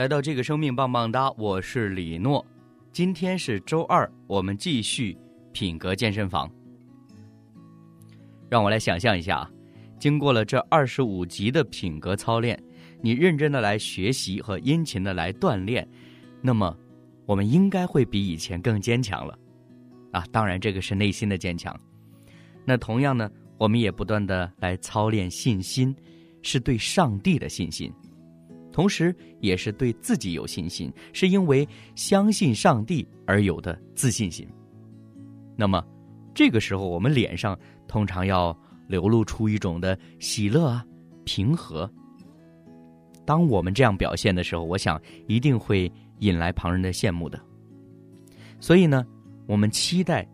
来到这个生命棒棒哒，我是李诺。今天是周二，我们继续品格健身房。让我来想象一下啊，经过了这二十五集的品格操练，你认真的来学习和殷勤的来锻炼，那么我们应该会比以前更坚强了。啊，当然这个是内心的坚强。那同样呢，我们也不断的来操练信心，是对上帝的信心。同时，也是对自己有信心，是因为相信上帝而有的自信心。那么，这个时候我们脸上通常要流露出一种的喜乐啊、平和。当我们这样表现的时候，我想一定会引来旁人的羡慕的。所以呢，我们期待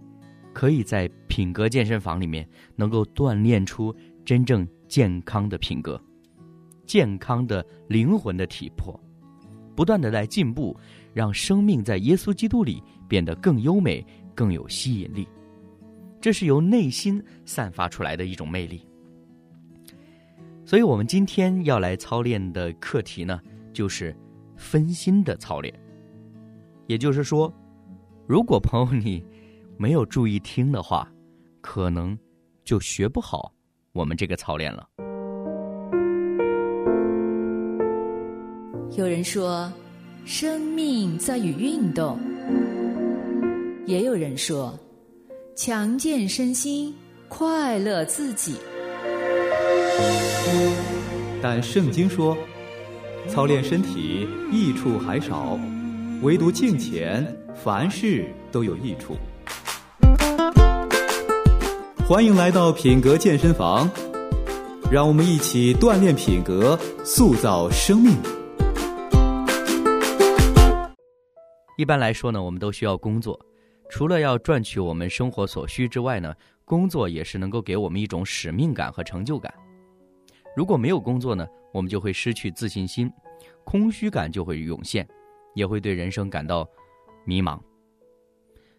可以在品格健身房里面能够锻炼出真正健康的品格。健康的灵魂的体魄，不断的在进步，让生命在耶稣基督里变得更优美、更有吸引力。这是由内心散发出来的一种魅力。所以，我们今天要来操练的课题呢，就是分心的操练。也就是说，如果朋友你没有注意听的话，可能就学不好我们这个操练了。有人说，生命在于运动；也有人说，强健身心，快乐自己。但圣经说，操练身体益处还少，唯独敬虔，凡事都有益处。欢迎来到品格健身房，让我们一起锻炼品格，塑造生命。一般来说呢，我们都需要工作，除了要赚取我们生活所需之外呢，工作也是能够给我们一种使命感和成就感。如果没有工作呢，我们就会失去自信心，空虚感就会涌现，也会对人生感到迷茫。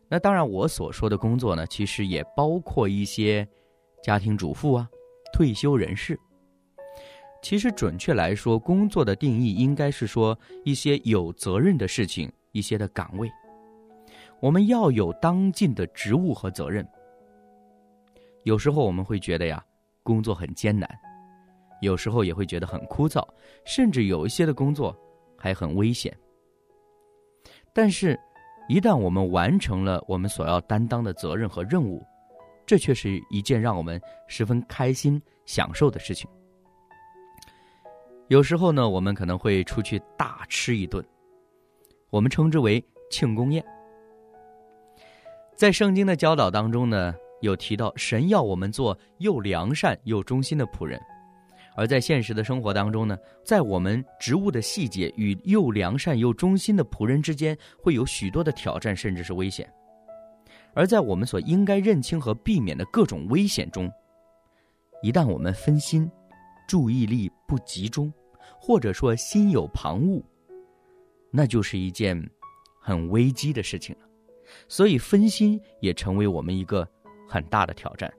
那当然，我所说的工作呢，其实也包括一些家庭主妇啊、退休人士。其实准确来说，工作的定义应该是说一些有责任的事情。一些的岗位，我们要有当尽的职务和责任。有时候我们会觉得呀，工作很艰难；有时候也会觉得很枯燥，甚至有一些的工作还很危险。但是，一旦我们完成了我们所要担当的责任和任务，这却是一件让我们十分开心、享受的事情。有时候呢，我们可能会出去大吃一顿。我们称之为庆功宴。在圣经的教导当中呢，有提到神要我们做又良善又忠心的仆人；而在现实的生活当中呢，在我们职务的细节与又良善又忠心的仆人之间，会有许多的挑战，甚至是危险。而在我们所应该认清和避免的各种危险中，一旦我们分心、注意力不集中，或者说心有旁骛。那就是一件很危机的事情了，所以分心也成为我们一个很大的挑战。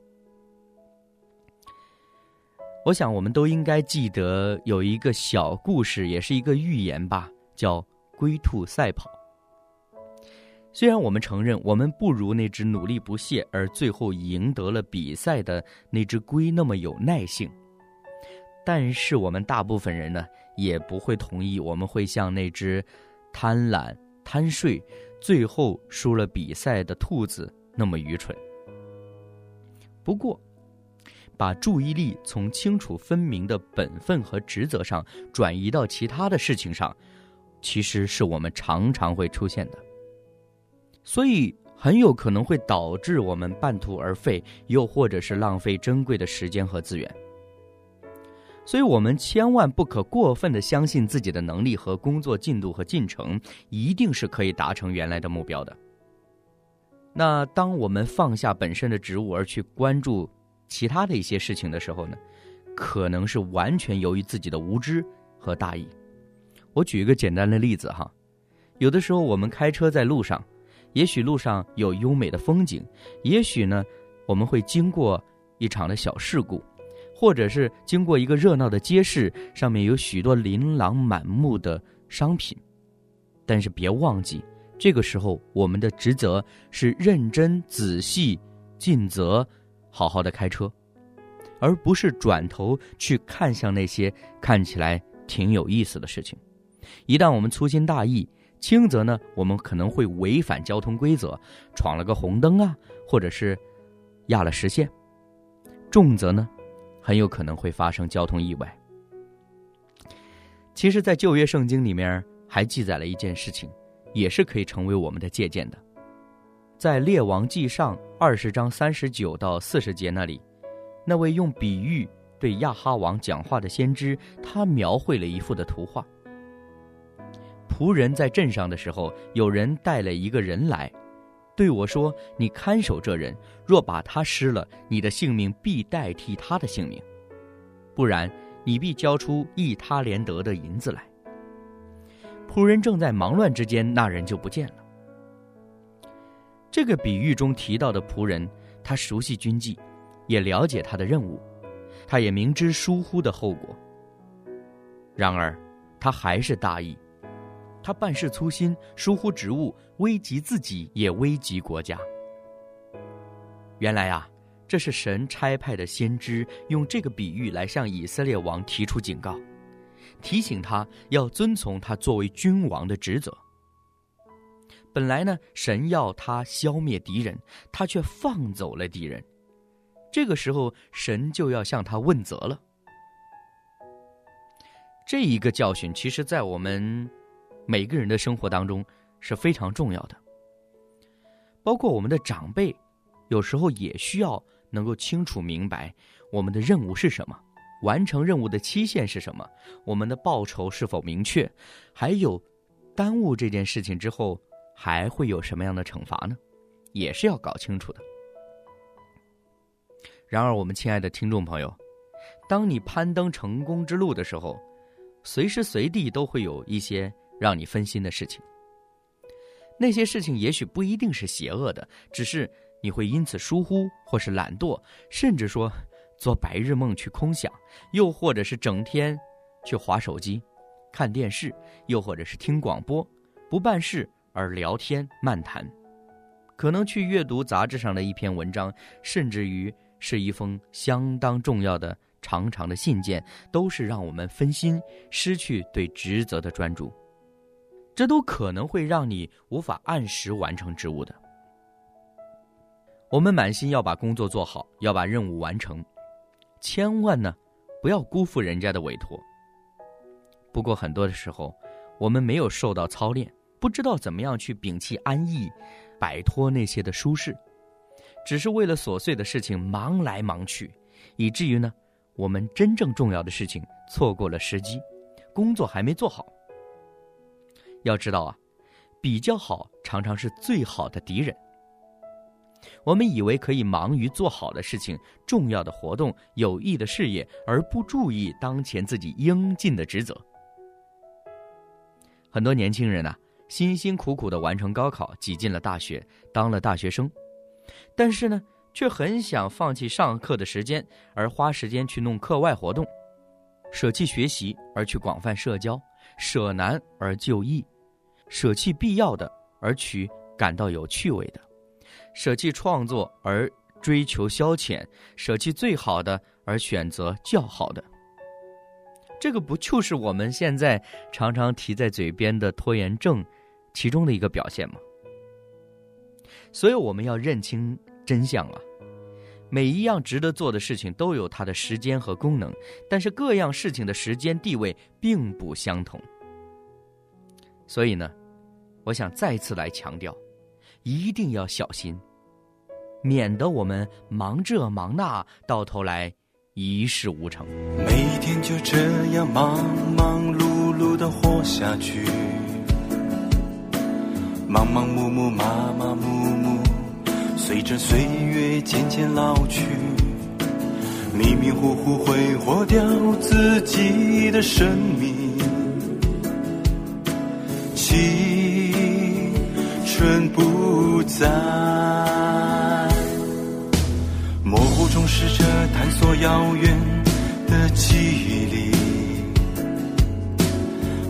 我想，我们都应该记得有一个小故事，也是一个寓言吧，叫《龟兔赛跑》。虽然我们承认我们不如那只努力不懈而最后赢得了比赛的那只龟那么有耐性，但是我们大部分人呢？也不会同意，我们会像那只贪婪、贪睡、最后输了比赛的兔子那么愚蠢。不过，把注意力从清楚分明的本分和职责上转移到其他的事情上，其实是我们常常会出现的。所以，很有可能会导致我们半途而废，又或者是浪费珍贵的时间和资源。所以我们千万不可过分的相信自己的能力和工作进度和进程一定是可以达成原来的目标的。那当我们放下本身的职务而去关注其他的一些事情的时候呢，可能是完全由于自己的无知和大意。我举一个简单的例子哈，有的时候我们开车在路上，也许路上有优美的风景，也许呢我们会经过一场的小事故。或者是经过一个热闹的街市，上面有许多琳琅满目的商品，但是别忘记，这个时候我们的职责是认真、仔细、尽责，好好的开车，而不是转头去看向那些看起来挺有意思的事情。一旦我们粗心大意，轻则呢，我们可能会违反交通规则，闯了个红灯啊，或者是压了实线；重则呢。很有可能会发生交通意外。其实，在旧约圣经里面还记载了一件事情，也是可以成为我们的借鉴的。在列王记上二十章三十九到四十节那里，那位用比喻对亚哈王讲话的先知，他描绘了一幅的图画。仆人在镇上的时候，有人带了一个人来。对我说：“你看守这人，若把他失了，你的性命必代替他的性命；不然，你必交出一他连得的银子来。”仆人正在忙乱之间，那人就不见了。这个比喻中提到的仆人，他熟悉军纪，也了解他的任务，他也明知疏忽的后果。然而，他还是大意。他办事粗心，疏忽职务，危及自己，也危及国家。原来啊，这是神差派的先知用这个比喻来向以色列王提出警告，提醒他要遵从他作为君王的职责。本来呢，神要他消灭敌人，他却放走了敌人，这个时候神就要向他问责了。这一个教训，其实在我们。每个人的生活当中是非常重要的，包括我们的长辈，有时候也需要能够清楚明白我们的任务是什么，完成任务的期限是什么，我们的报酬是否明确，还有耽误这件事情之后还会有什么样的惩罚呢？也是要搞清楚的。然而，我们亲爱的听众朋友，当你攀登成功之路的时候，随时随地都会有一些。让你分心的事情，那些事情也许不一定是邪恶的，只是你会因此疏忽，或是懒惰，甚至说做白日梦去空想，又或者是整天去划手机、看电视，又或者是听广播，不办事而聊天漫谈，可能去阅读杂志上的一篇文章，甚至于是一封相当重要的长长的信件，都是让我们分心，失去对职责的专注。这都可能会让你无法按时完成职务的。我们满心要把工作做好，要把任务完成，千万呢不要辜负人家的委托。不过很多的时候，我们没有受到操练，不知道怎么样去摒弃安逸，摆脱那些的舒适，只是为了琐碎的事情忙来忙去，以至于呢，我们真正重要的事情错过了时机，工作还没做好。要知道啊，比较好常常是最好的敌人。我们以为可以忙于做好的事情、重要的活动、有益的事业，而不注意当前自己应尽的职责。很多年轻人呐，辛辛苦苦的完成高考，挤进了大学，当了大学生，但是呢，却很想放弃上课的时间，而花时间去弄课外活动，舍弃学习而去广泛社交，舍难而就易。舍弃必要的而取感到有趣味的，舍弃创作而追求消遣，舍弃最好的而选择较好的。这个不就是我们现在常常提在嘴边的拖延症其中的一个表现吗？所以我们要认清真相啊！每一样值得做的事情都有它的时间和功能，但是各样事情的时间地位并不相同。所以呢，我想再次来强调，一定要小心，免得我们忙这忙那，到头来一事无成。每天就这样忙忙碌碌的活下去，忙忙碌碌，麻麻木木，随着岁月渐渐老去，迷迷糊糊挥霍掉自己的生命，青春不在。模糊中试着探索遥远的记忆里，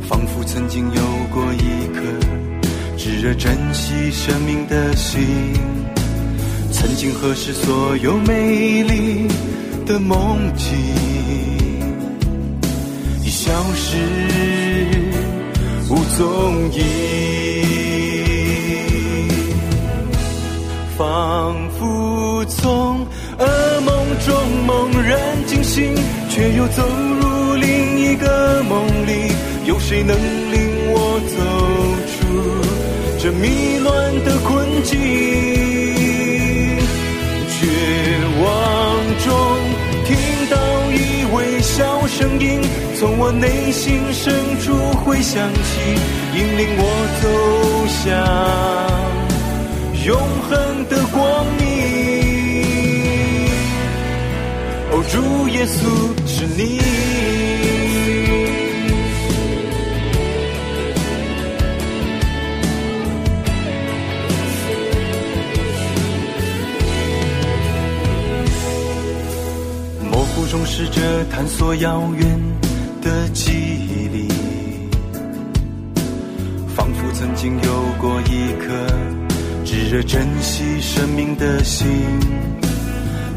仿佛曾经有过一颗炙热珍惜生命的心。曾经何时所有美丽的梦境已消失无踪影，仿佛从。噩梦中猛然惊醒，却又走入另一个梦里。有谁能领我走出这迷乱的音，从我内心深处回响起，引领我走向永恒的光明。哦主耶稣是你，试着探索遥远的记忆里，仿佛曾经有过一颗炙热珍惜生命的心。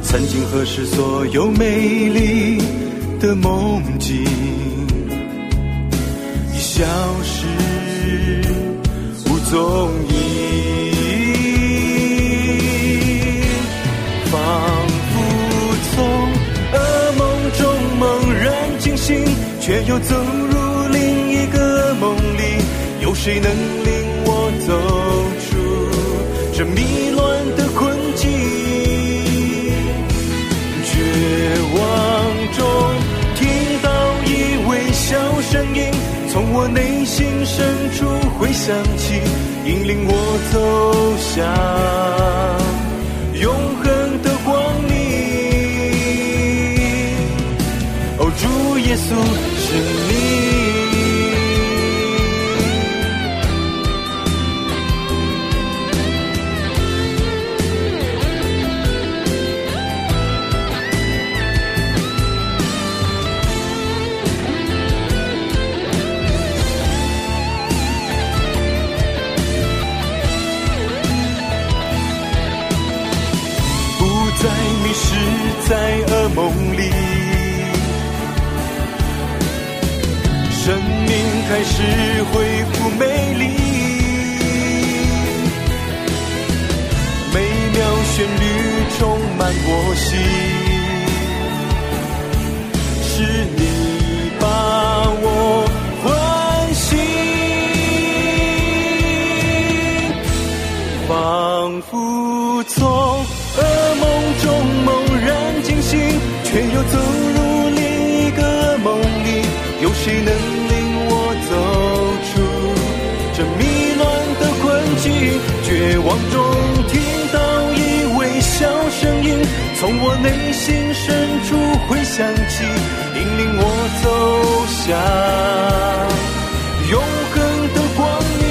曾经何时，所有美丽的梦境已消失无踪影，却又走入另一个梦里。有谁能领我走出这迷乱的困境？绝望中听到一微笑声音从我内心深处回响起，引领我走向永恒的光明。哦，主耶稣是你。谁能领我走出这迷乱的困境？绝望中听到一微小声音，从我内心深处回响起，引领我走向永恒的光明。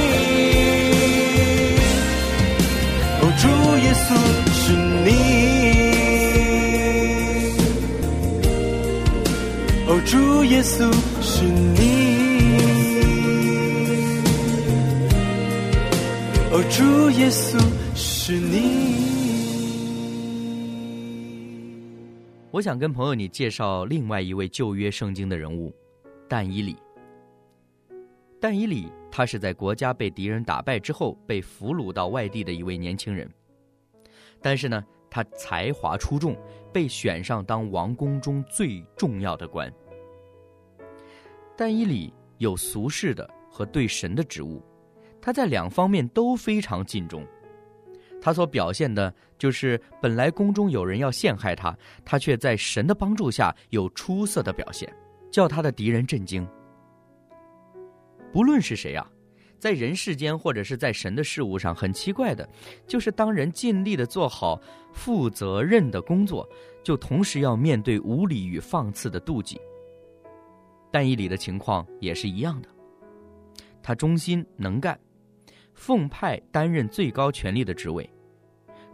哦，主耶稣是你。哦主耶稣耶稣是你。我想跟朋友你介绍另外一位旧约圣经的人物，但以理。但以理他是在国家被敌人打败之后被俘虏到外地的一位年轻人，但是呢，他才华出众，被选上当王宫中最重要的官。但以理有俗世的和对神的职务，他在两方面都非常尽忠。他所表现的就是本来宫中有人要陷害他，他却在神的帮助下有出色的表现，叫他的敌人震惊。不论是谁啊，在人世间或者是在神的事物上，很奇怪的，就是当人尽力的做好负责任的工作，就同时要面对无理与放肆的妒忌。但以理的情况也是一样的，他忠心能干。奉派担任最高权力的职位，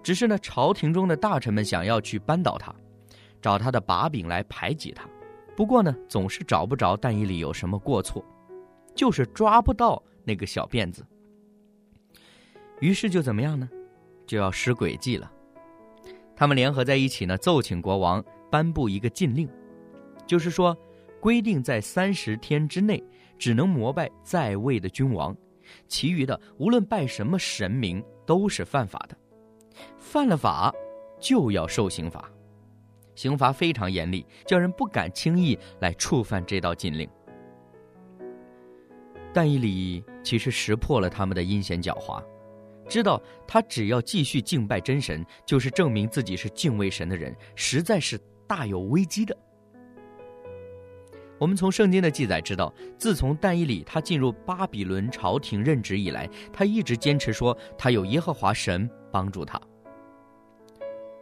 只是呢，朝廷中的大臣们想要去扳倒他，找他的把柄来排挤他。不过呢，总是找不着但以里有什么过错，就是抓不到那个小辫子。于是就怎么样呢？就要使诡计了。他们联合在一起呢，奏请国王颁布一个禁令，就是说，规定在三十天之内只能膜拜在位的君王。其余的无论拜什么神明都是犯法的，犯了法就要受刑罚，刑罚非常严厉，叫人不敢轻易来触犯这道禁令。但以理其实识破了他们的阴险狡猾，知道他只要继续敬拜真神，就是证明自己是敬畏神的人，实在是大有危机的。我们从圣经的记载知道，自从但以理他进入巴比伦朝廷任职以来，他一直坚持说他有耶和华神帮助他。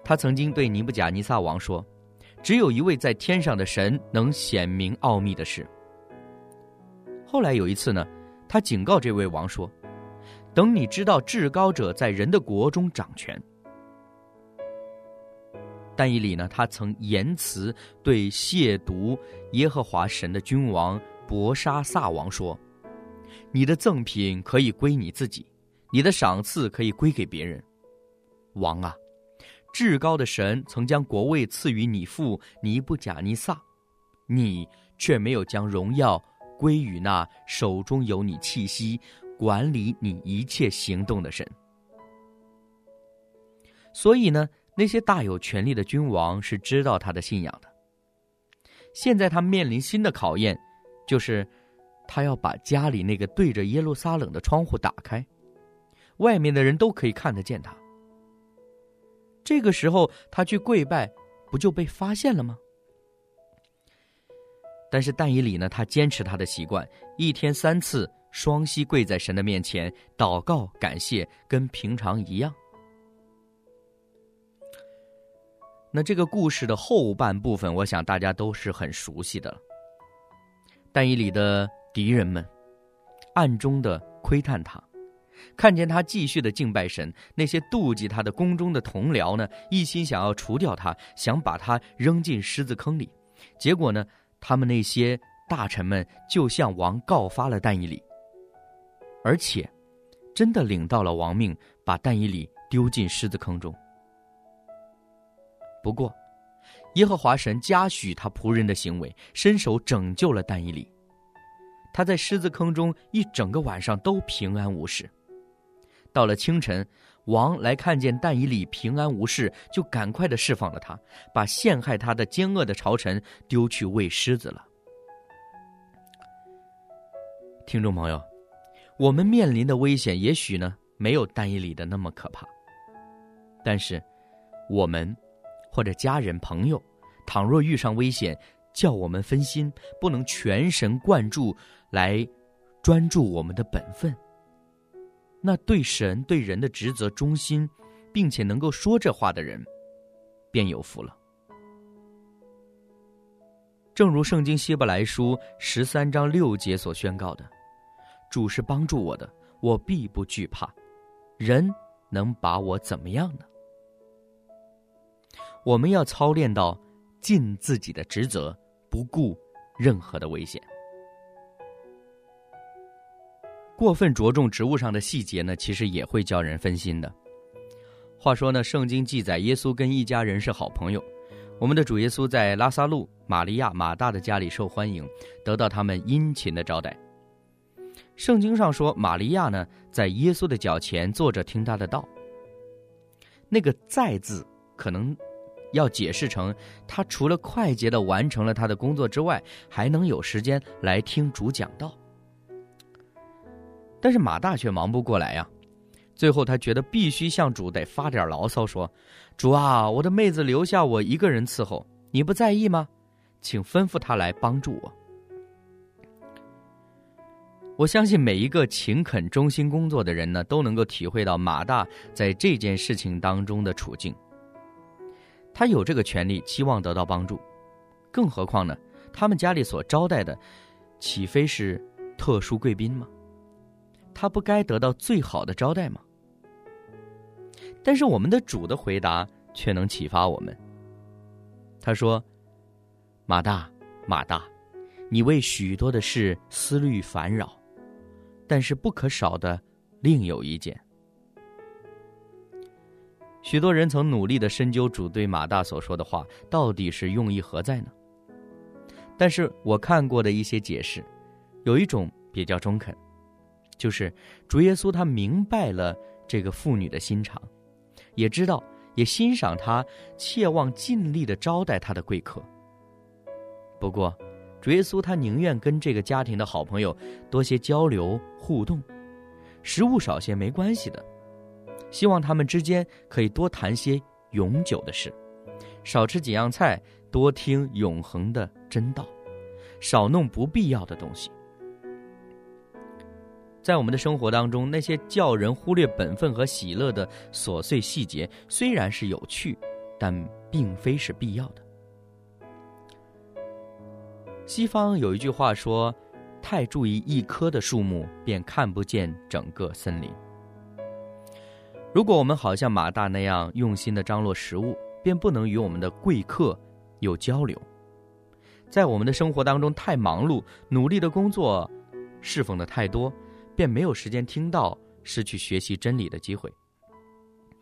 他曾经对尼布甲尼撒王说：“只有一位在天上的神能显明奥秘的事。”后来有一次呢，他警告这位王说：“等你知道至高者在人的国中掌权。”但以理呢？他曾言辞对亵渎耶和华神的君王伯沙撒王说：“你的赠品可以归你自己，你的赏赐可以归给别人。王啊，至高的神曾将国位赐予你父尼布甲尼撒，你却没有将荣耀归于那手中有你气息、管理你一切行动的神。所以呢？”那些大有权力的君王是知道他的信仰的。现在他面临新的考验，就是他要把家里那个对着耶路撒冷的窗户打开，外面的人都可以看得见他。这个时候他去跪拜，不就被发现了吗？但是但以理呢？他坚持他的习惯，一天三次双膝跪在神的面前祷告感谢，跟平常一样。那这个故事的后半部分，我想大家都是很熟悉的。但以理的敌人们暗中的窥探他，看见他继续的敬拜神，那些妒忌他的宫中的同僚呢，一心想要除掉他，想把他扔进狮子坑里。结果呢，他们那些大臣们就向王告发了但以理，而且真的领到了王命，把但以理丢进狮子坑中。不过，耶和华神嘉许他仆人的行为，伸手拯救了但以理。他在狮子坑中一整个晚上都平安无事。到了清晨，王来看见但以理平安无事，就赶快的释放了他，把陷害他的奸恶的朝臣丢去喂狮子了。听众朋友，我们面临的危险也许呢没有但以理的那么可怕，但是我们。或者家人朋友，倘若遇上危险，叫我们分心，不能全神贯注来专注我们的本分，那对神对人的职责忠心，并且能够说这话的人，便有福了。正如圣经希伯来书十三章六节所宣告的：“主是帮助我的，我必不惧怕，人能把我怎么样呢？”我们要操练到尽自己的职责，不顾任何的危险。过分着重职务上的细节呢，其实也会叫人分心的。话说呢，圣经记载耶稣跟一家人是好朋友。我们的主耶稣在拉萨路、玛利亚、马大的家里受欢迎，得到他们殷勤的招待。圣经上说，玛利亚呢，在耶稣的脚前坐着听他的道。那个“在”字，可能。要解释成，他除了快捷的完成了他的工作之外，还能有时间来听主讲道。但是马大却忙不过来呀，最后他觉得必须向主得发点牢骚，说：“主啊，我的妹子留下我一个人伺候，你不在意吗？请吩咐他来帮助我。”我相信每一个勤恳忠心工作的人呢，都能够体会到马大在这件事情当中的处境。他有这个权利，期望得到帮助，更何况呢？他们家里所招待的，岂非是特殊贵宾吗？他不该得到最好的招待吗？但是我们的主的回答却能启发我们。他说：“马大，马大，你为许多的事思虑烦扰。”但是不可少的，另有一件。许多人曾努力的深究主对马大所说的话到底是用意何在呢？但是我看过的一些解释，有一种比较中肯，就是主耶稣他明白了这个妇女的心肠，也知道也欣赏她切望尽力的招待他的贵客。不过。主耶稣他宁愿跟这个家庭的好朋友多些交流互动，食物少些没关系的，希望他们之间可以多谈些永久的事，少吃几样菜，多听永恒的真道，少弄不必要的东西。在我们的生活当中，那些叫人忽略本分和喜乐的琐碎细节，虽然是有趣，但并非是必要的。西方有一句话说：“太注意一棵的树木，便看不见整个森林。”如果我们好像马大那样用心的张罗食物，便不能与我们的贵客有交流。在我们的生活当中太忙碌，努力的工作，侍奉的太多，便没有时间听到，失去学习真理的机会。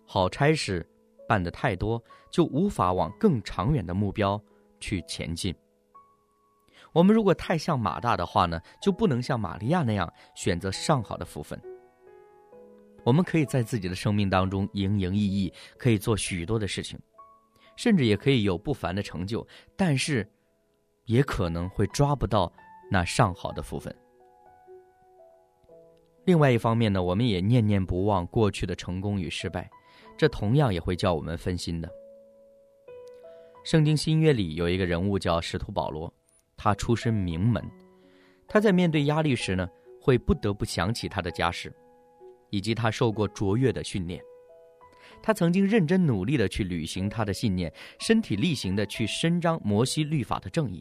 好差事办的太多，就无法往更长远的目标去前进。我们如果太像马大的话呢，就不能像玛利亚那样选择上好的福分。我们可以在自己的生命当中营营役役，可以做许多的事情，甚至也可以有不凡的成就，但是，也可能会抓不到那上好的福分。另外一方面呢，我们也念念不忘过去的成功与失败，这同样也会叫我们分心的。圣经新约里有一个人物叫使徒保罗。他出身名门，他在面对压力时呢，会不得不想起他的家世，以及他受过卓越的训练。他曾经认真努力的去履行他的信念，身体力行的去伸张摩西律法的正义。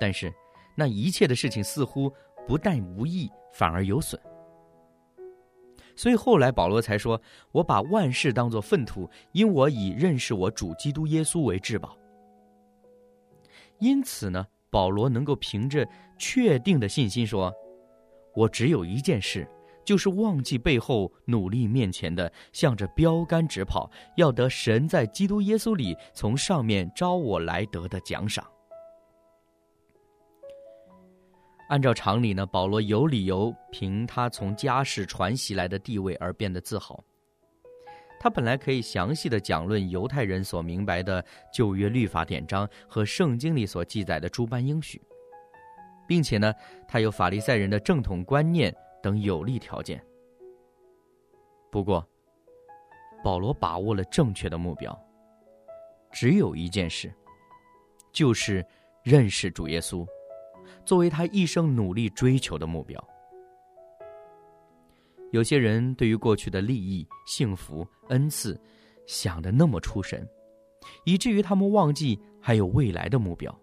但是，那一切的事情似乎不但无益，反而有损。所以后来保罗才说：“我把万事当作粪土，因我以认识我主基督耶稣为至宝。”因此呢，保罗能够凭着确定的信心说：“我只有一件事，就是忘记背后，努力面前的，向着标杆直跑，要得神在基督耶稣里从上面招我来得的奖赏。”按照常理呢，保罗有理由凭他从家世传袭来的地位而变得自豪。他本来可以详细的讲论犹太人所明白的旧约律法典章和圣经里所记载的诸般应许，并且呢，他有法利赛人的正统观念等有利条件。不过，保罗把握了正确的目标，只有一件事，就是认识主耶稣，作为他一生努力追求的目标。有些人对于过去的利益、幸福、恩赐，想的那么出神，以至于他们忘记还有未来的目标。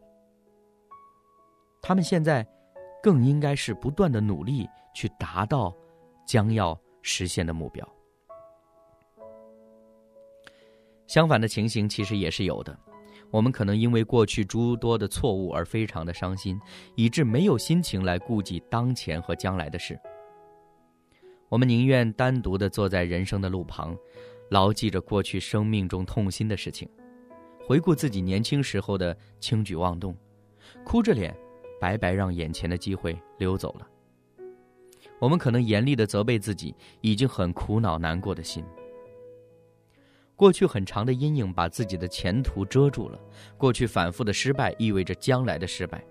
他们现在更应该是不断的努力去达到将要实现的目标。相反的情形其实也是有的，我们可能因为过去诸多的错误而非常的伤心，以致没有心情来顾及当前和将来的事。我们宁愿单独的坐在人生的路旁，牢记着过去生命中痛心的事情，回顾自己年轻时候的轻举妄动，哭着脸，白白让眼前的机会溜走了。我们可能严厉的责备自己，已经很苦恼难过的心。过去很长的阴影把自己的前途遮住了，过去反复的失败意味着将来的失败，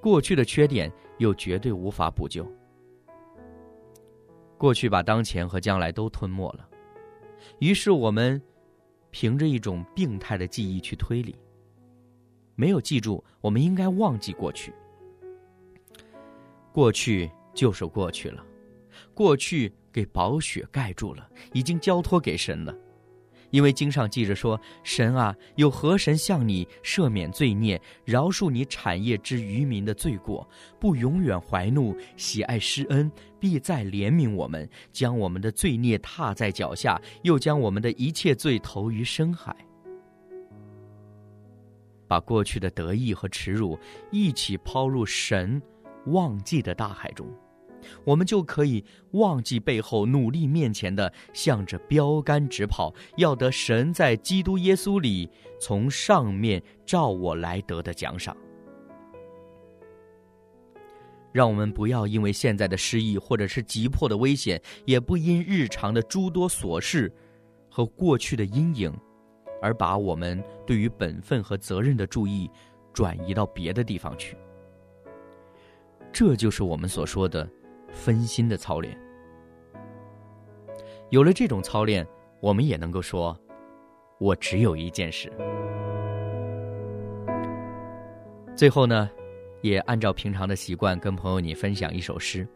过去的缺点又绝对无法补救。过去把当前和将来都吞没了，于是我们凭着一种病态的记忆去推理，没有记住我们应该忘记过去。过去就是过去了，过去给宝血盖住了，已经交托给神了。因为经上记着说：“神啊，有何神向你赦免罪孽，饶恕你产业之渔民的罪过，不永远怀怒，喜爱施恩，必再怜悯我们，将我们的罪孽踏在脚下，又将我们的一切罪投于深海，把过去的得意和耻辱一起抛入神忘记的大海中。”我们就可以忘记背后，努力面前的，向着标杆直跑，要得神在基督耶稣里从上面照我来得的奖赏。让我们不要因为现在的失意或者是急迫的危险，也不因日常的诸多琐事和过去的阴影，而把我们对于本分和责任的注意转移到别的地方去。这就是我们所说的。分心的操练，有了这种操练，我们也能够说：“我只有一件事。”最后呢，也按照平常的习惯，跟朋友你分享一首诗。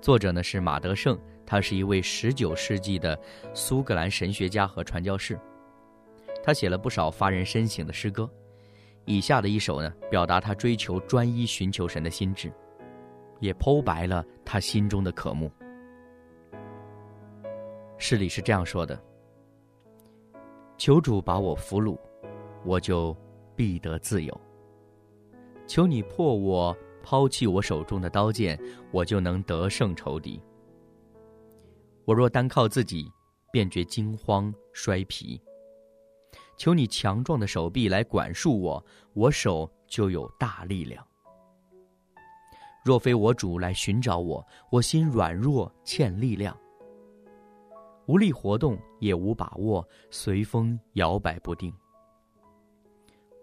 作者呢是马德胜，他是一位十九世纪的苏格兰神学家和传教士。他写了不少发人深省的诗歌。以下的一首呢，表达他追求专一、寻求神的心智。也剖白了他心中的渴慕。诗里是这样说的：“求主把我俘虏，我就必得自由。求你破我，抛弃我手中的刀剑，我就能得胜仇敌。我若单靠自己，便觉惊慌衰疲。求你强壮的手臂来管束我，我手就有大力量。”若非我主来寻找我，我心软弱欠力量，无力活动也无把握，随风摇摆不定。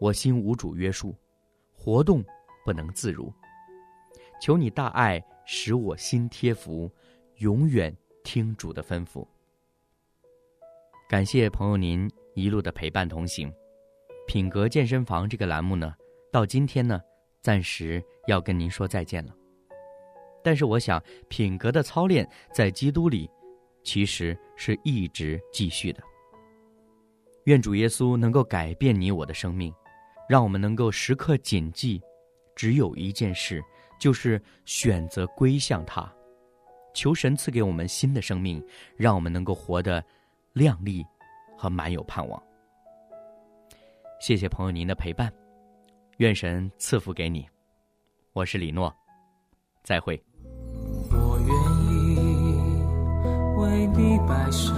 我心无主约束，活动不能自如。求你大爱使我心贴服，永远听主的吩咐。感谢朋友您一路的陪伴同行。品格健身房这个栏目呢，到今天呢。暂时要跟您说再见了，但是我想品格的操练在基督里，其实是一直继续的。愿主耶稣能够改变你我的生命，让我们能够时刻谨记，只有一件事，就是选择归向他，求神赐给我们新的生命，让我们能够活得亮丽和满有盼望。谢谢朋友您的陪伴。愿神赐福给你，我是李诺，再会。我愿意为你摆上，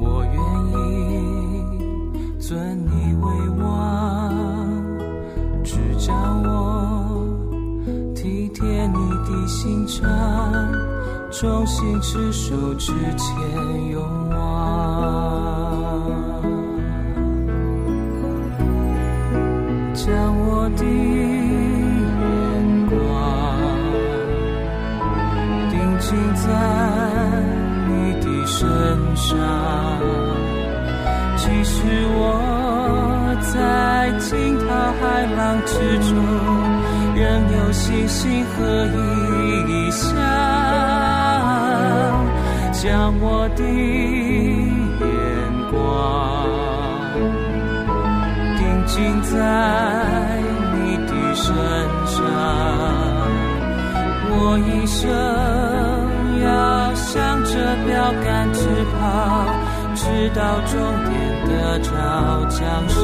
我愿意尊你为王，只叫我体贴你的心肠，忠心持守之前勇我的眼光定睛在你的身上，即使我在惊涛骇浪之中，仍有信心和意向，将我的眼光定睛在。我一生要向着标杆直跑，直到终点的着奖赏。